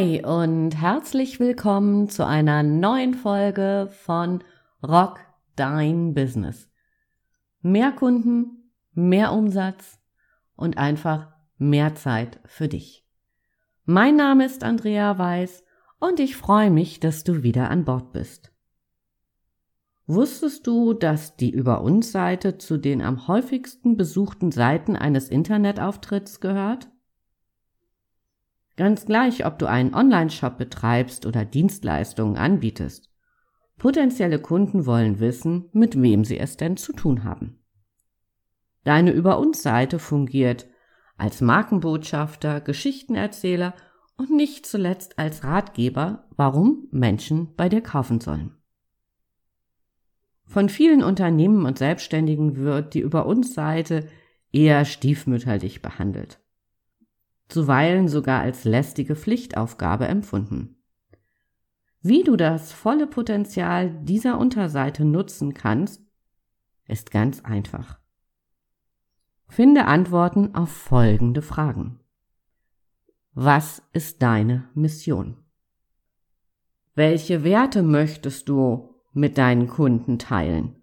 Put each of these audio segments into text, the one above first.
Hi und herzlich willkommen zu einer neuen Folge von Rock Dein Business. Mehr Kunden, mehr Umsatz und einfach mehr Zeit für dich. Mein Name ist Andrea Weiß und ich freue mich, dass du wieder an Bord bist. Wusstest du, dass die Über uns Seite zu den am häufigsten besuchten Seiten eines Internetauftritts gehört? Ganz gleich, ob du einen Online-Shop betreibst oder Dienstleistungen anbietest. Potenzielle Kunden wollen wissen, mit wem sie es denn zu tun haben. Deine Über uns Seite fungiert als Markenbotschafter, Geschichtenerzähler und nicht zuletzt als Ratgeber, warum Menschen bei dir kaufen sollen. Von vielen Unternehmen und Selbstständigen wird die Über uns Seite eher stiefmütterlich behandelt zuweilen sogar als lästige Pflichtaufgabe empfunden. Wie du das volle Potenzial dieser Unterseite nutzen kannst, ist ganz einfach. Finde Antworten auf folgende Fragen. Was ist deine Mission? Welche Werte möchtest du mit deinen Kunden teilen?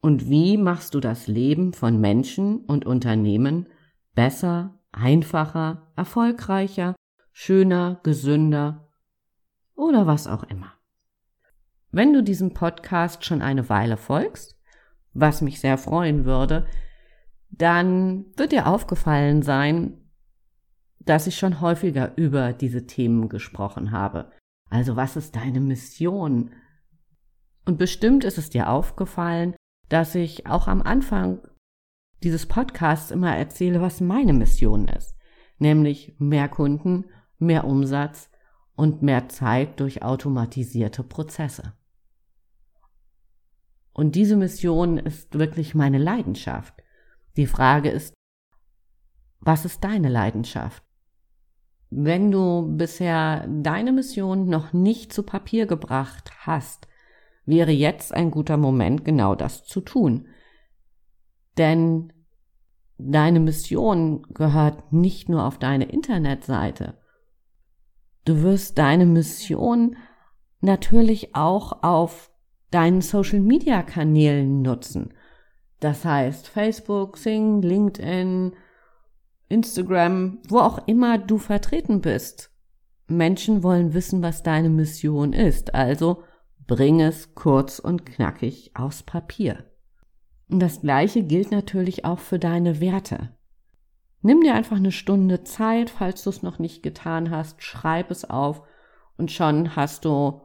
Und wie machst du das Leben von Menschen und Unternehmen besser einfacher, erfolgreicher, schöner, gesünder oder was auch immer. Wenn du diesem Podcast schon eine Weile folgst, was mich sehr freuen würde, dann wird dir aufgefallen sein, dass ich schon häufiger über diese Themen gesprochen habe. Also was ist deine Mission? Und bestimmt ist es dir aufgefallen, dass ich auch am Anfang dieses Podcasts immer erzähle, was meine Mission ist. Nämlich mehr Kunden, mehr Umsatz und mehr Zeit durch automatisierte Prozesse. Und diese Mission ist wirklich meine Leidenschaft. Die Frage ist, was ist deine Leidenschaft? Wenn du bisher deine Mission noch nicht zu Papier gebracht hast, wäre jetzt ein guter Moment, genau das zu tun. Denn deine Mission gehört nicht nur auf deine Internetseite. Du wirst deine Mission natürlich auch auf deinen Social-Media-Kanälen nutzen. Das heißt Facebook, Sing, LinkedIn, Instagram, wo auch immer du vertreten bist. Menschen wollen wissen, was deine Mission ist, also bring es kurz und knackig aufs Papier. Und das Gleiche gilt natürlich auch für deine Werte. Nimm dir einfach eine Stunde Zeit, falls du es noch nicht getan hast, schreib es auf und schon hast du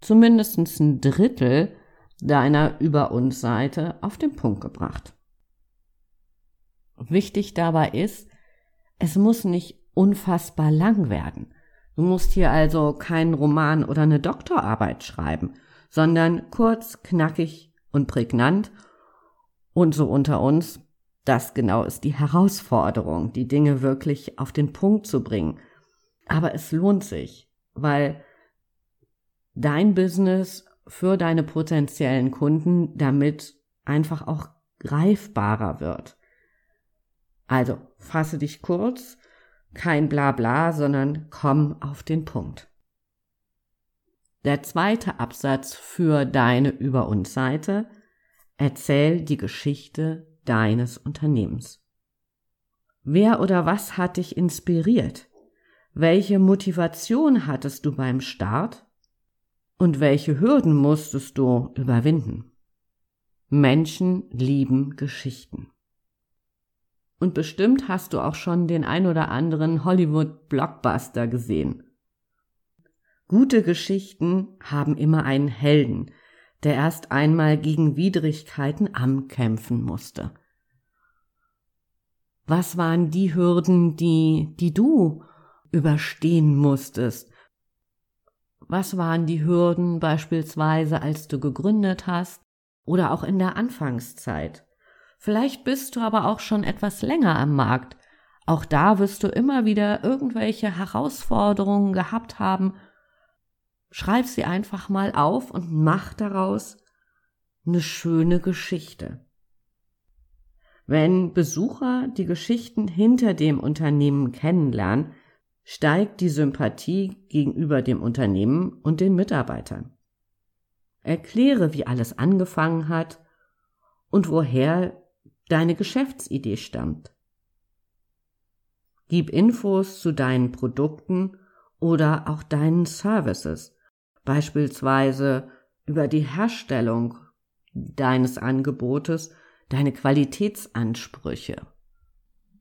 zumindest ein Drittel deiner Über uns Seite auf den Punkt gebracht. Wichtig dabei ist, es muss nicht unfassbar lang werden. Du musst hier also keinen Roman oder eine Doktorarbeit schreiben, sondern kurz, knackig und prägnant und so unter uns, das genau ist die Herausforderung, die Dinge wirklich auf den Punkt zu bringen. Aber es lohnt sich, weil dein Business für deine potenziellen Kunden damit einfach auch greifbarer wird. Also fasse dich kurz, kein Blabla, sondern komm auf den Punkt. Der zweite Absatz für deine Über uns Seite Erzähl die Geschichte deines Unternehmens. Wer oder was hat dich inspiriert? Welche Motivation hattest du beim Start? Und welche Hürden musstest du überwinden? Menschen lieben Geschichten. Und bestimmt hast du auch schon den ein oder anderen Hollywood-Blockbuster gesehen. Gute Geschichten haben immer einen Helden, der erst einmal gegen Widrigkeiten ankämpfen musste. Was waren die Hürden, die, die du überstehen musstest? Was waren die Hürden beispielsweise, als du gegründet hast oder auch in der Anfangszeit? Vielleicht bist du aber auch schon etwas länger am Markt. Auch da wirst du immer wieder irgendwelche Herausforderungen gehabt haben Schreib sie einfach mal auf und mach daraus eine schöne Geschichte. Wenn Besucher die Geschichten hinter dem Unternehmen kennenlernen, steigt die Sympathie gegenüber dem Unternehmen und den Mitarbeitern. Erkläre, wie alles angefangen hat und woher deine Geschäftsidee stammt. Gib Infos zu deinen Produkten oder auch deinen Services, beispielsweise über die Herstellung deines Angebotes, deine Qualitätsansprüche.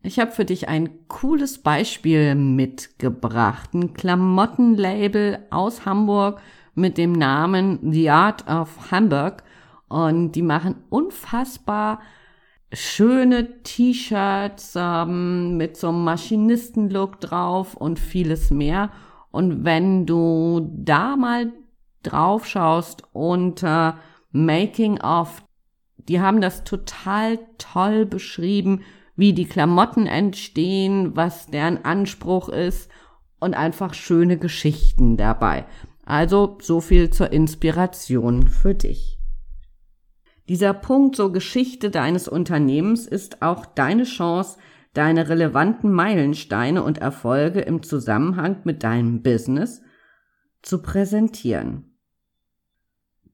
Ich habe für dich ein cooles Beispiel mitgebracht, ein Klamottenlabel aus Hamburg mit dem Namen The Art of Hamburg und die machen unfassbar schöne T-Shirts ähm, mit so einem Maschinistenlook drauf und vieles mehr. Und wenn du da mal drauf schaust unter Making of, die haben das total toll beschrieben, wie die Klamotten entstehen, was deren Anspruch ist und einfach schöne Geschichten dabei. Also so viel zur Inspiration für dich. Dieser Punkt, so Geschichte deines Unternehmens, ist auch deine Chance, deine relevanten Meilensteine und Erfolge im Zusammenhang mit deinem Business zu präsentieren.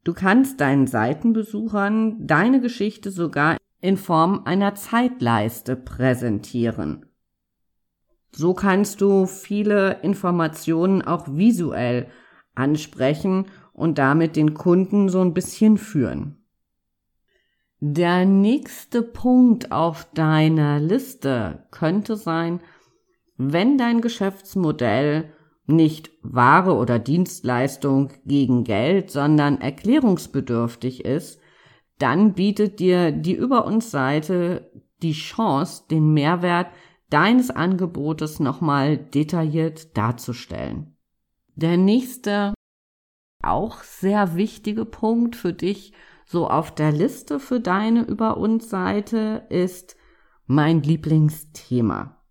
Du kannst deinen Seitenbesuchern deine Geschichte sogar in Form einer Zeitleiste präsentieren. So kannst du viele Informationen auch visuell ansprechen und damit den Kunden so ein bisschen führen. Der nächste Punkt auf deiner Liste könnte sein, wenn dein Geschäftsmodell nicht Ware oder Dienstleistung gegen Geld, sondern erklärungsbedürftig ist, dann bietet dir die Über uns Seite die Chance, den Mehrwert deines Angebotes nochmal detailliert darzustellen. Der nächste, auch sehr wichtige Punkt für dich so auf der Liste für deine Über uns Seite ist mein Lieblingsthema.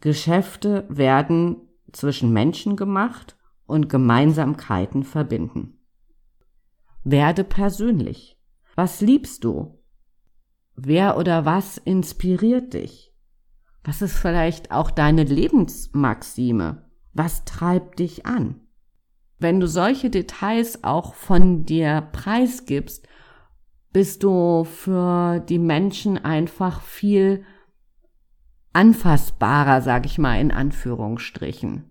Geschäfte werden zwischen Menschen gemacht und Gemeinsamkeiten verbinden. Werde persönlich. Was liebst du? Wer oder was inspiriert dich? Was ist vielleicht auch deine Lebensmaxime? Was treibt dich an? Wenn du solche Details auch von dir preisgibst, bist du für die Menschen einfach viel anfassbarer, sag ich mal in Anführungsstrichen.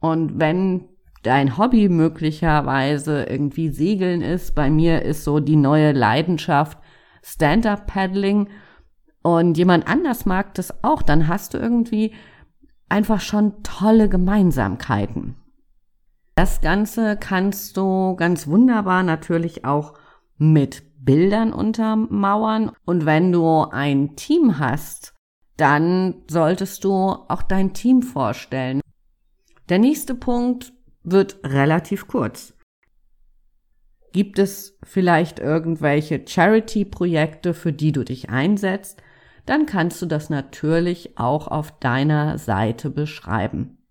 Und wenn dein Hobby möglicherweise irgendwie Segeln ist, bei mir ist so die neue Leidenschaft Stand-up-Paddling und jemand anders mag das auch, dann hast du irgendwie einfach schon tolle Gemeinsamkeiten. Das Ganze kannst du ganz wunderbar natürlich auch mit Bildern untermauern. Und wenn du ein Team hast, dann solltest du auch dein Team vorstellen. Der nächste Punkt wird relativ kurz. Gibt es vielleicht irgendwelche Charity-Projekte, für die du dich einsetzt? Dann kannst du das natürlich auch auf deiner Seite beschreiben.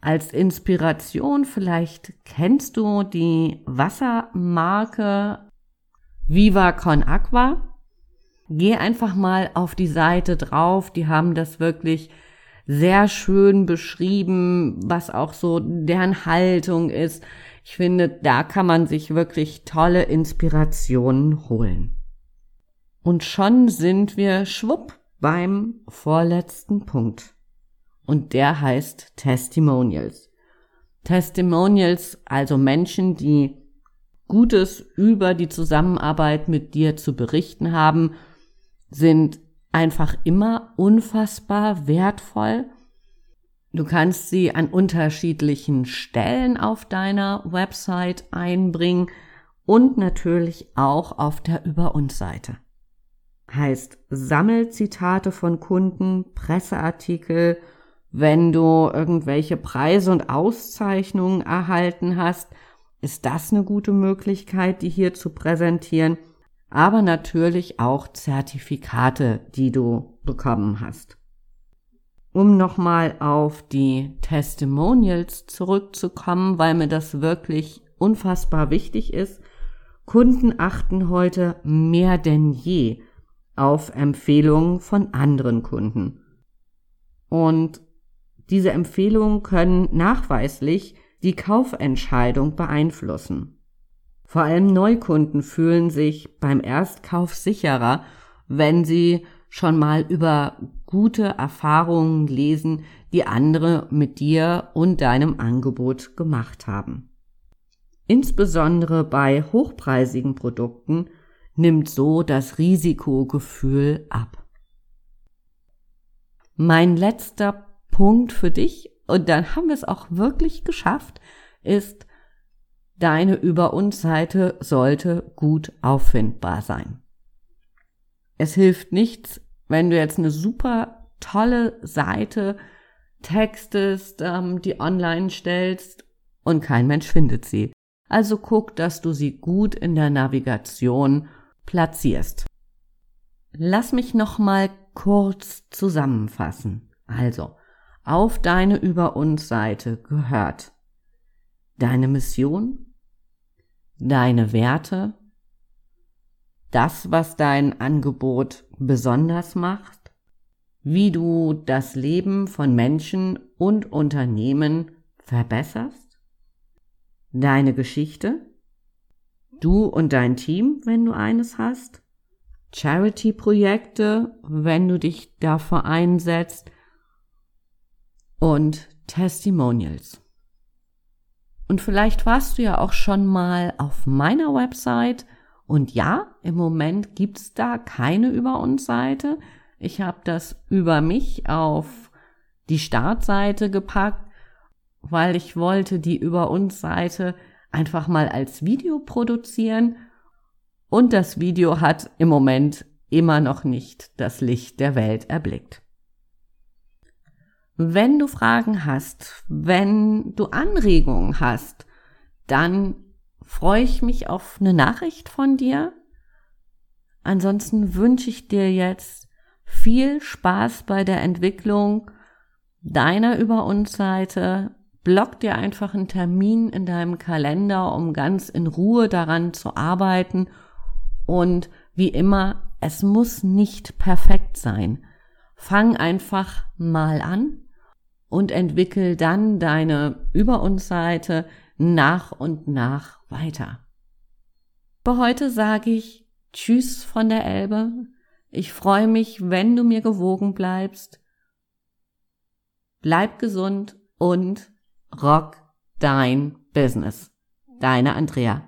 Als Inspiration vielleicht kennst du die Wassermarke Viva Con Aqua. Geh einfach mal auf die Seite drauf. Die haben das wirklich sehr schön beschrieben, was auch so deren Haltung ist. Ich finde, da kann man sich wirklich tolle Inspirationen holen. Und schon sind wir schwupp beim vorletzten Punkt und der heißt Testimonials. Testimonials, also Menschen, die Gutes über die Zusammenarbeit mit dir zu berichten haben, sind einfach immer unfassbar wertvoll. Du kannst sie an unterschiedlichen Stellen auf deiner Website einbringen und natürlich auch auf der Über uns Seite. Heißt, sammel Zitate von Kunden, Presseartikel wenn du irgendwelche Preise und Auszeichnungen erhalten hast, ist das eine gute Möglichkeit, die hier zu präsentieren. Aber natürlich auch Zertifikate, die du bekommen hast. Um nochmal auf die Testimonials zurückzukommen, weil mir das wirklich unfassbar wichtig ist. Kunden achten heute mehr denn je auf Empfehlungen von anderen Kunden. Und diese Empfehlungen können nachweislich die Kaufentscheidung beeinflussen. Vor allem Neukunden fühlen sich beim Erstkauf sicherer, wenn sie schon mal über gute Erfahrungen lesen, die andere mit dir und deinem Angebot gemacht haben. Insbesondere bei hochpreisigen Produkten nimmt so das Risikogefühl ab. Mein letzter Punkt für dich, und dann haben wir es auch wirklich geschafft, ist, deine Über uns Seite sollte gut auffindbar sein. Es hilft nichts, wenn du jetzt eine super tolle Seite textest, ähm, die online stellst und kein Mensch findet sie. Also guck, dass du sie gut in der Navigation platzierst. Lass mich noch mal kurz zusammenfassen. Also, auf deine Über uns Seite gehört. Deine Mission, deine Werte, das, was dein Angebot besonders macht, wie du das Leben von Menschen und Unternehmen verbesserst, deine Geschichte, du und dein Team, wenn du eines hast, Charity-Projekte, wenn du dich dafür einsetzt und Testimonials. Und vielleicht warst du ja auch schon mal auf meiner Website und ja, im Moment gibt's da keine Über uns Seite. Ich habe das über mich auf die Startseite gepackt, weil ich wollte die Über uns Seite einfach mal als Video produzieren. Und das Video hat im Moment immer noch nicht das Licht der Welt erblickt. Wenn du Fragen hast, wenn du Anregungen hast, dann freue ich mich auf eine Nachricht von dir. Ansonsten wünsche ich dir jetzt viel Spaß bei der Entwicklung deiner Über uns Seite. Block dir einfach einen Termin in deinem Kalender, um ganz in Ruhe daran zu arbeiten. Und wie immer, es muss nicht perfekt sein. Fang einfach mal an und entwickel dann deine Über uns Seite nach und nach weiter. Für heute sage ich Tschüss von der Elbe. Ich freue mich, wenn du mir gewogen bleibst. Bleib gesund und rock dein Business. Deine Andrea.